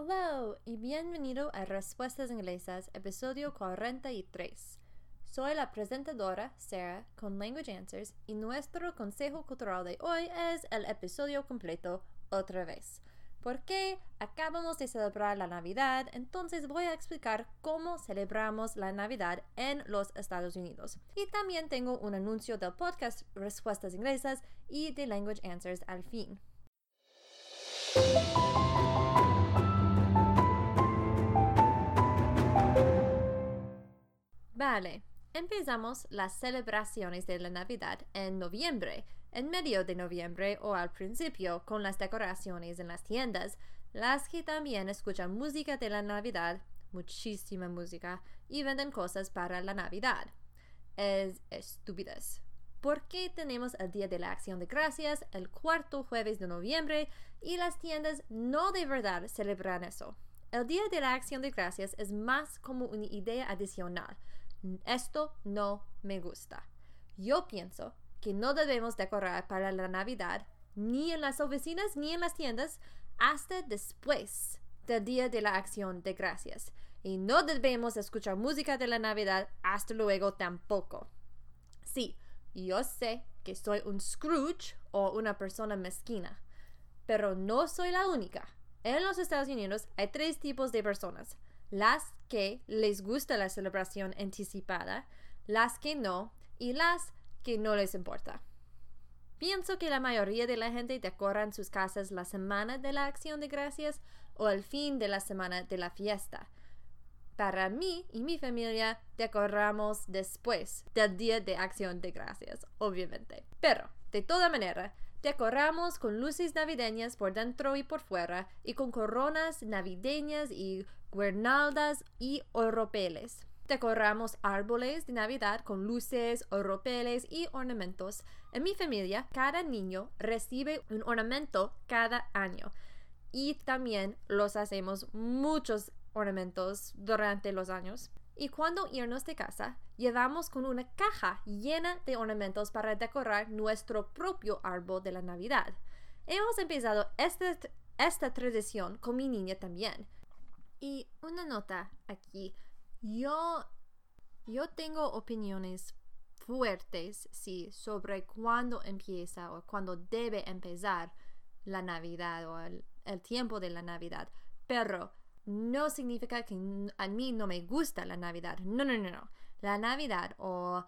Hello y bienvenido a Respuestas Inglesas, episodio 43. Soy la presentadora Sarah con Language Answers y nuestro consejo cultural de hoy es el episodio completo otra vez. Porque acabamos de celebrar la Navidad, entonces voy a explicar cómo celebramos la Navidad en los Estados Unidos. Y también tengo un anuncio del podcast Respuestas Inglesas y de Language Answers al fin. Vale, empezamos las celebraciones de la Navidad en noviembre, en medio de noviembre o al principio con las decoraciones en las tiendas, las que también escuchan música de la Navidad, muchísima música, y venden cosas para la Navidad. Es estupidez. ¿Por qué tenemos el Día de la Acción de Gracias el cuarto jueves de noviembre y las tiendas no de verdad celebran eso? El Día de la Acción de Gracias es más como una idea adicional esto no me gusta. Yo pienso que no debemos decorar para la Navidad ni en las oficinas ni en las tiendas hasta después del Día de la Acción de Gracias. Y no debemos escuchar música de la Navidad hasta luego tampoco. Sí, yo sé que soy un Scrooge o una persona mezquina, pero no soy la única. En los Estados Unidos hay tres tipos de personas las que les gusta la celebración anticipada, las que no y las que no les importa. Pienso que la mayoría de la gente decoran sus casas la semana de la acción de gracias o el fin de la semana de la fiesta. Para mí y mi familia decoramos después del día de acción de gracias, obviamente. Pero, de toda manera, decoramos con luces navideñas por dentro y por fuera y con coronas navideñas y guirnaldas y oropeles. Decoramos árboles de Navidad con luces, oropeles y ornamentos. En mi familia, cada niño recibe un ornamento cada año y también los hacemos muchos ornamentos durante los años. Y cuando irnos de casa, llevamos con una caja llena de ornamentos para decorar nuestro propio árbol de la Navidad. Hemos empezado esta, esta tradición con mi niña también. Y una nota aquí. Yo, yo tengo opiniones fuertes, sí, sobre cuándo empieza o cuándo debe empezar la Navidad o el, el tiempo de la Navidad. Pero no significa que a mí no me gusta la Navidad. No, no, no, no. La Navidad o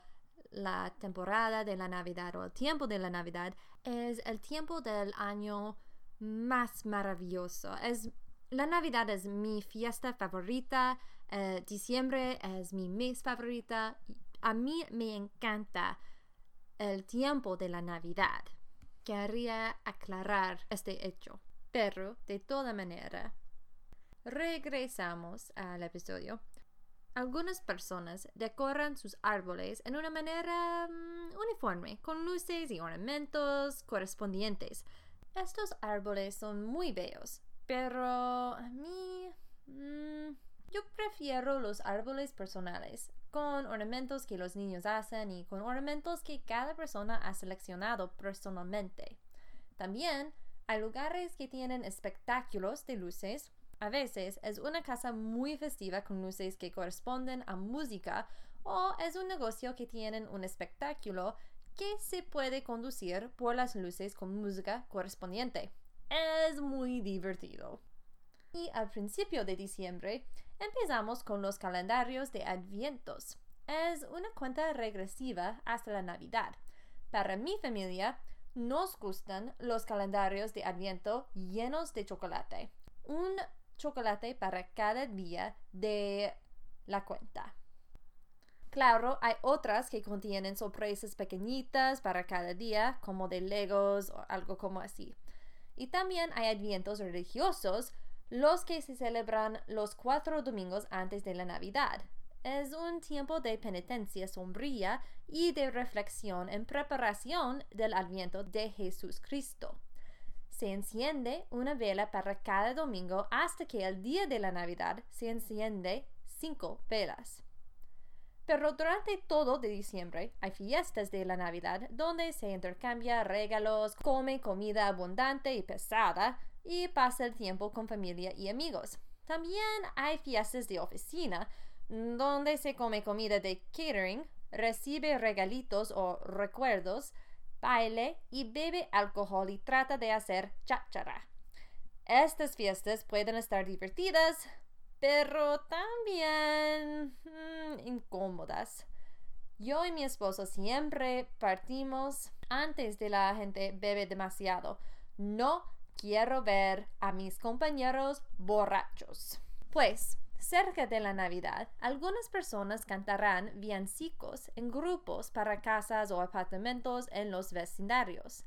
la temporada de la Navidad o el tiempo de la Navidad es el tiempo del año más maravilloso. Es la Navidad es mi fiesta favorita, eh, diciembre es mi mes favorita. A mí me encanta el tiempo de la Navidad. Quería aclarar este hecho. Pero, de toda manera, regresamos al episodio. Algunas personas decoran sus árboles en una manera mm, uniforme, con luces y ornamentos correspondientes. Estos árboles son muy bellos, pero a mí... Mm, yo prefiero los árboles personales, con ornamentos que los niños hacen y con ornamentos que cada persona ha seleccionado personalmente. También hay lugares que tienen espectáculos de luces. A veces es una casa muy festiva con luces que corresponden a música o es un negocio que tiene un espectáculo que se puede conducir por las luces con música correspondiente es muy divertido. Y al principio de diciembre empezamos con los calendarios de advientos. Es una cuenta regresiva hasta la Navidad. Para mi familia, nos gustan los calendarios de adviento llenos de chocolate. Un chocolate para cada día de la cuenta. Claro, hay otras que contienen sorpresas pequeñitas para cada día, como de Legos o algo como así. Y también hay advientos religiosos, los que se celebran los cuatro domingos antes de la Navidad. Es un tiempo de penitencia sombría y de reflexión en preparación del adviento de Jesús Cristo. Se enciende una vela para cada domingo hasta que el día de la Navidad se enciende cinco velas. Pero durante todo de diciembre hay fiestas de la Navidad donde se intercambia regalos, come comida abundante y pesada, y pasa el tiempo con familia y amigos. También hay fiestas de oficina donde se come comida de catering, recibe regalitos o recuerdos, baile y bebe alcohol y trata de hacer cháchara. Estas fiestas pueden estar divertidas, pero también mm, incómodas. Yo y mi esposo siempre partimos antes de la gente bebe demasiado. No quiero ver a mis compañeros borrachos. Pues, cerca de la Navidad, algunas personas cantarán villancicos en grupos para casas o apartamentos en los vecindarios.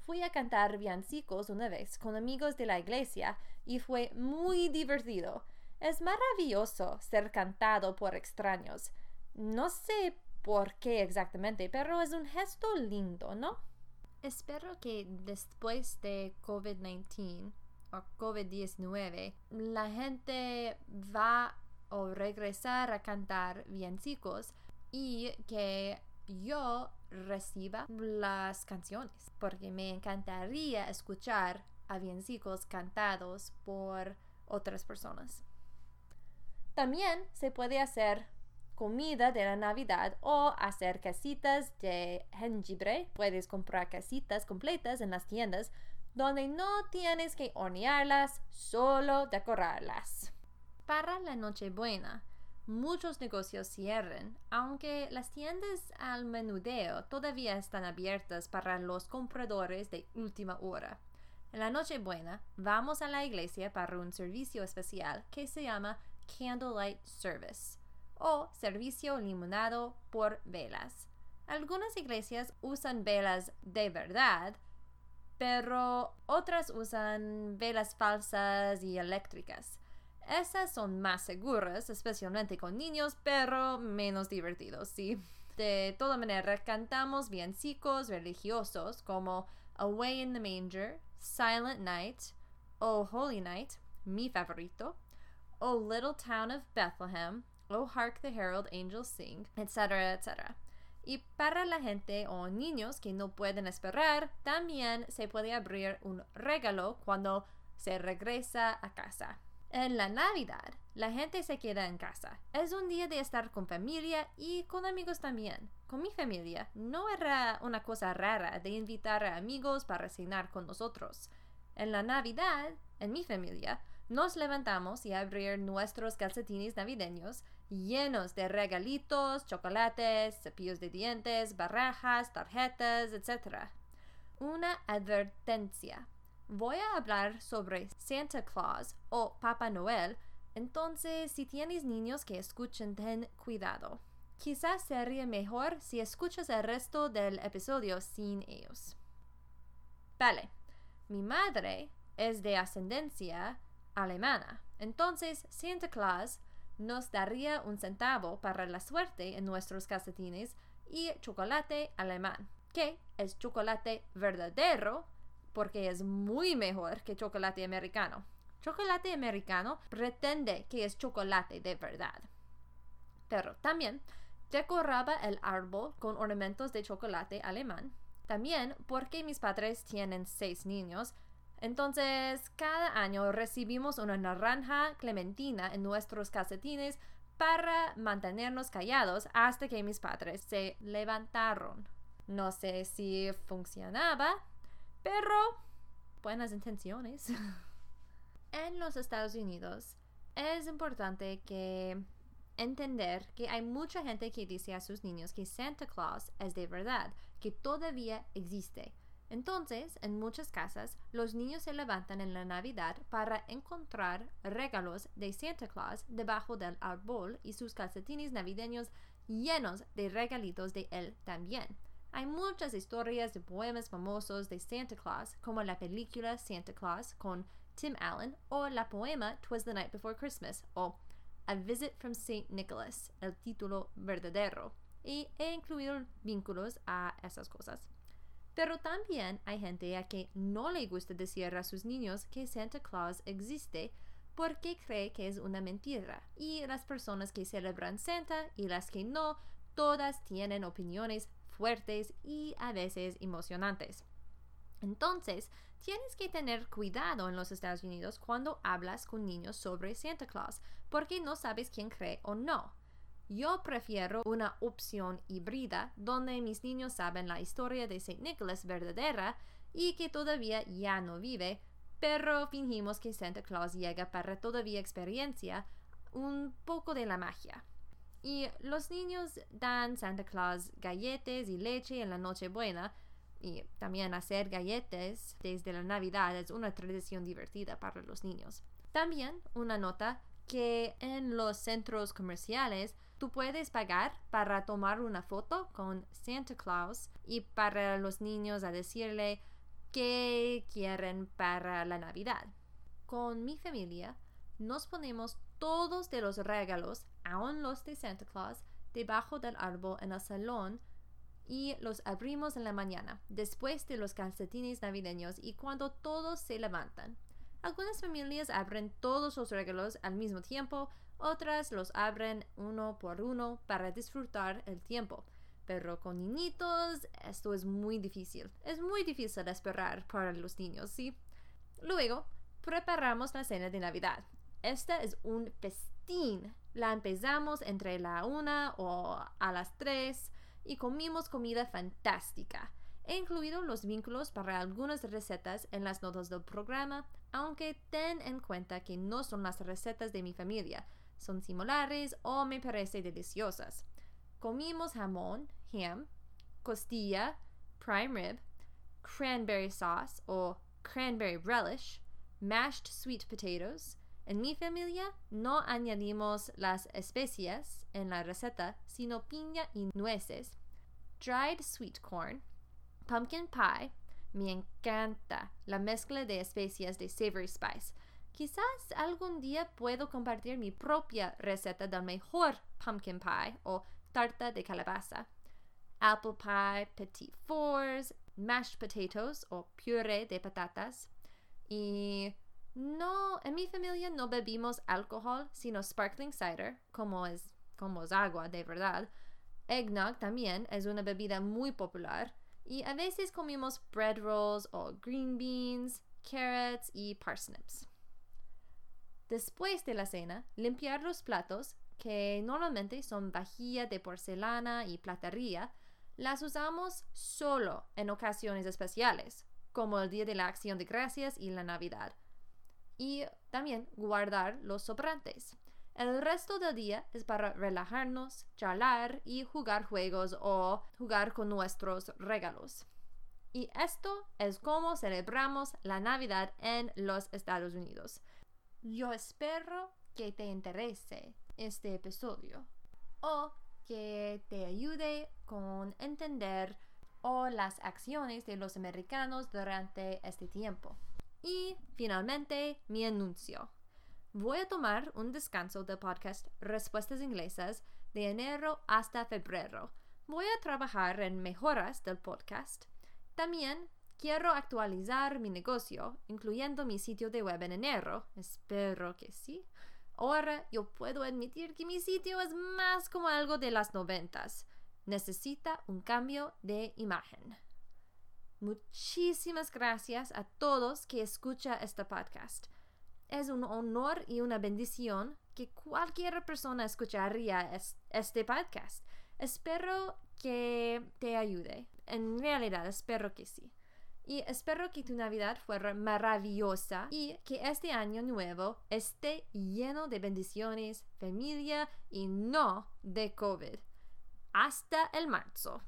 Fui a cantar villancicos una vez con amigos de la iglesia y fue muy divertido. Es maravilloso ser cantado por extraños. No sé por qué exactamente, pero es un gesto lindo, ¿no? Espero que después de COVID-19 o COVID-19 la gente va a regresar a cantar villancicos y que yo reciba las canciones porque me encantaría escuchar a villancicos cantados por otras personas. También se puede hacer comida de la Navidad o hacer casitas de jengibre. Puedes comprar casitas completas en las tiendas donde no tienes que hornearlas, solo decorarlas. Para la Nochebuena, muchos negocios cierran, aunque las tiendas al menudeo todavía están abiertas para los compradores de última hora. En la Nochebuena vamos a la iglesia para un servicio especial que se llama Candlelight Service o servicio limonado por velas. Algunas iglesias usan velas de verdad, pero otras usan velas falsas y eléctricas. Esas son más seguras, especialmente con niños, pero menos divertidos, sí. De toda manera, cantamos villancicos religiosos como Away in the Manger, Silent Night, Oh Holy Night, mi favorito, Oh Little Town of Bethlehem, Oh Hark the Herald Angels Sing, etcétera, etcétera. Y para la gente o niños que no pueden esperar, también se puede abrir un regalo cuando se regresa a casa. En la Navidad, la gente se queda en casa. Es un día de estar con familia y con amigos también. Con mi familia no era una cosa rara de invitar a amigos para cenar con nosotros. En la Navidad, en mi familia, nos levantamos y abrir nuestros calcetines navideños llenos de regalitos, chocolates, cepillos de dientes, barajas, tarjetas, etc. Una advertencia. Voy a hablar sobre Santa Claus o Papá Noel, entonces si tienes niños que escuchen, ten cuidado. Quizás sería mejor si escuchas el resto del episodio sin ellos. Vale, mi madre es de ascendencia alemana, entonces Santa Claus nos daría un centavo para la suerte en nuestros calcetines y chocolate alemán, que es chocolate verdadero porque es muy mejor que chocolate americano. Chocolate americano pretende que es chocolate de verdad. Pero también decoraba el árbol con ornamentos de chocolate alemán. También porque mis padres tienen seis niños, entonces, cada año recibimos una naranja clementina en nuestros calcetines para mantenernos callados hasta que mis padres se levantaron. No sé si funcionaba, pero buenas intenciones. en los Estados Unidos es importante que entender que hay mucha gente que dice a sus niños que Santa Claus es de verdad, que todavía existe entonces, en muchas casas, los niños se levantan en la Navidad para encontrar regalos de Santa Claus debajo del árbol y sus calcetines navideños llenos de regalitos de él también. Hay muchas historias de poemas famosos de Santa Claus, como la película Santa Claus con Tim Allen o la poema Twas the Night Before Christmas o A Visit from St. Nicholas, el título verdadero, y he incluido vínculos a esas cosas. Pero también hay gente a que no le gusta decir a sus niños que Santa Claus existe porque cree que es una mentira. Y las personas que celebran Santa y las que no, todas tienen opiniones fuertes y a veces emocionantes. Entonces, tienes que tener cuidado en los Estados Unidos cuando hablas con niños sobre Santa Claus, porque no sabes quién cree o no. Yo prefiero una opción híbrida donde mis niños saben la historia de St. Nicholas verdadera y que todavía ya no vive, pero fingimos que Santa Claus llega para todavía experiencia un poco de la magia. Y los niños dan Santa Claus galletas y leche en la Nochebuena, y también hacer galletas desde la Navidad es una tradición divertida para los niños. También una nota que en los centros comerciales tú puedes pagar para tomar una foto con Santa Claus y para los niños a decirle qué quieren para la Navidad. Con mi familia nos ponemos todos de los regalos, aun los de Santa Claus, debajo del árbol en el salón y los abrimos en la mañana, después de los calcetines navideños y cuando todos se levantan. Algunas familias abren todos los regalos al mismo tiempo, otras los abren uno por uno para disfrutar el tiempo. Pero con niñitos esto es muy difícil. Es muy difícil esperar para los niños, ¿sí? Luego, preparamos la cena de Navidad. Esta es un festín. La empezamos entre la una o a las tres y comimos comida fantástica. He incluido los vínculos para algunas recetas en las notas del programa, aunque ten en cuenta que no son las recetas de mi familia, son similares o me parecen deliciosas. Comimos jamón, ham, costilla, prime rib, cranberry sauce o cranberry relish, mashed sweet potatoes, en mi familia no añadimos las especias en la receta, sino piña y nueces. Dried sweet corn, pumpkin pie, me encanta la mezcla de especias de Savory Spice. Quizás algún día puedo compartir mi propia receta del mejor pumpkin pie o tarta de calabaza. Apple pie, petit fours, mashed potatoes o puré de patatas y no, en mi familia no bebimos alcohol, sino sparkling cider, como es, como es agua de verdad. Eggnog también es una bebida muy popular. Y a veces comimos bread rolls o green beans, carrots y parsnips. Después de la cena, limpiar los platos, que normalmente son vajilla de porcelana y platería, las usamos solo en ocasiones especiales, como el Día de la Acción de Gracias y la Navidad y también guardar los sobrantes. El resto del día es para relajarnos, charlar y jugar juegos o jugar con nuestros regalos. Y esto es como celebramos la Navidad en los Estados Unidos. Yo espero que te interese este episodio o que te ayude con entender o las acciones de los americanos durante este tiempo. Y finalmente, mi anuncio. Voy a tomar un descanso del podcast Respuestas Inglesas de enero hasta febrero. Voy a trabajar en mejoras del podcast. También quiero actualizar mi negocio, incluyendo mi sitio de web en enero. Espero que sí. Ahora yo puedo admitir que mi sitio es más como algo de las noventas. Necesita un cambio de imagen. Muchísimas gracias a todos que escuchan este podcast. Es un honor y una bendición que cualquier persona escucharía este podcast. Espero que te ayude. En realidad, espero que sí. Y espero que tu Navidad fuera maravillosa y que este año nuevo esté lleno de bendiciones, familia y no de COVID. Hasta el marzo.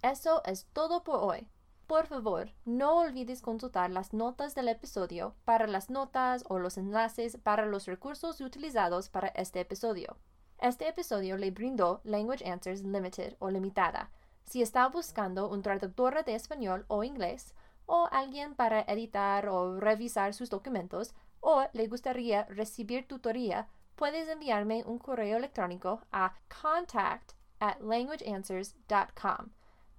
Eso es todo por hoy. Por favor, no olvides consultar las notas del episodio para las notas o los enlaces para los recursos utilizados para este episodio. Este episodio le brindó Language Answers Limited o Limitada. Si está buscando un traductor de español o inglés, o alguien para editar o revisar sus documentos, o le gustaría recibir tutoría, puedes enviarme un correo electrónico a contact at languageanswers.com.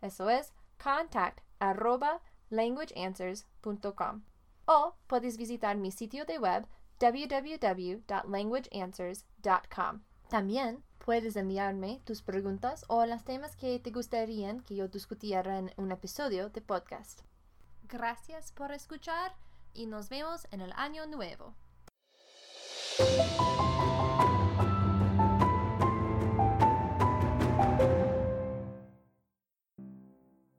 Eso es contact arroba languageanswers.com o puedes visitar mi sitio de web www.languageanswers.com. También puedes enviarme tus preguntas o los temas que te gustarían que yo discutiera en un episodio de podcast. Gracias por escuchar y nos vemos en el año nuevo.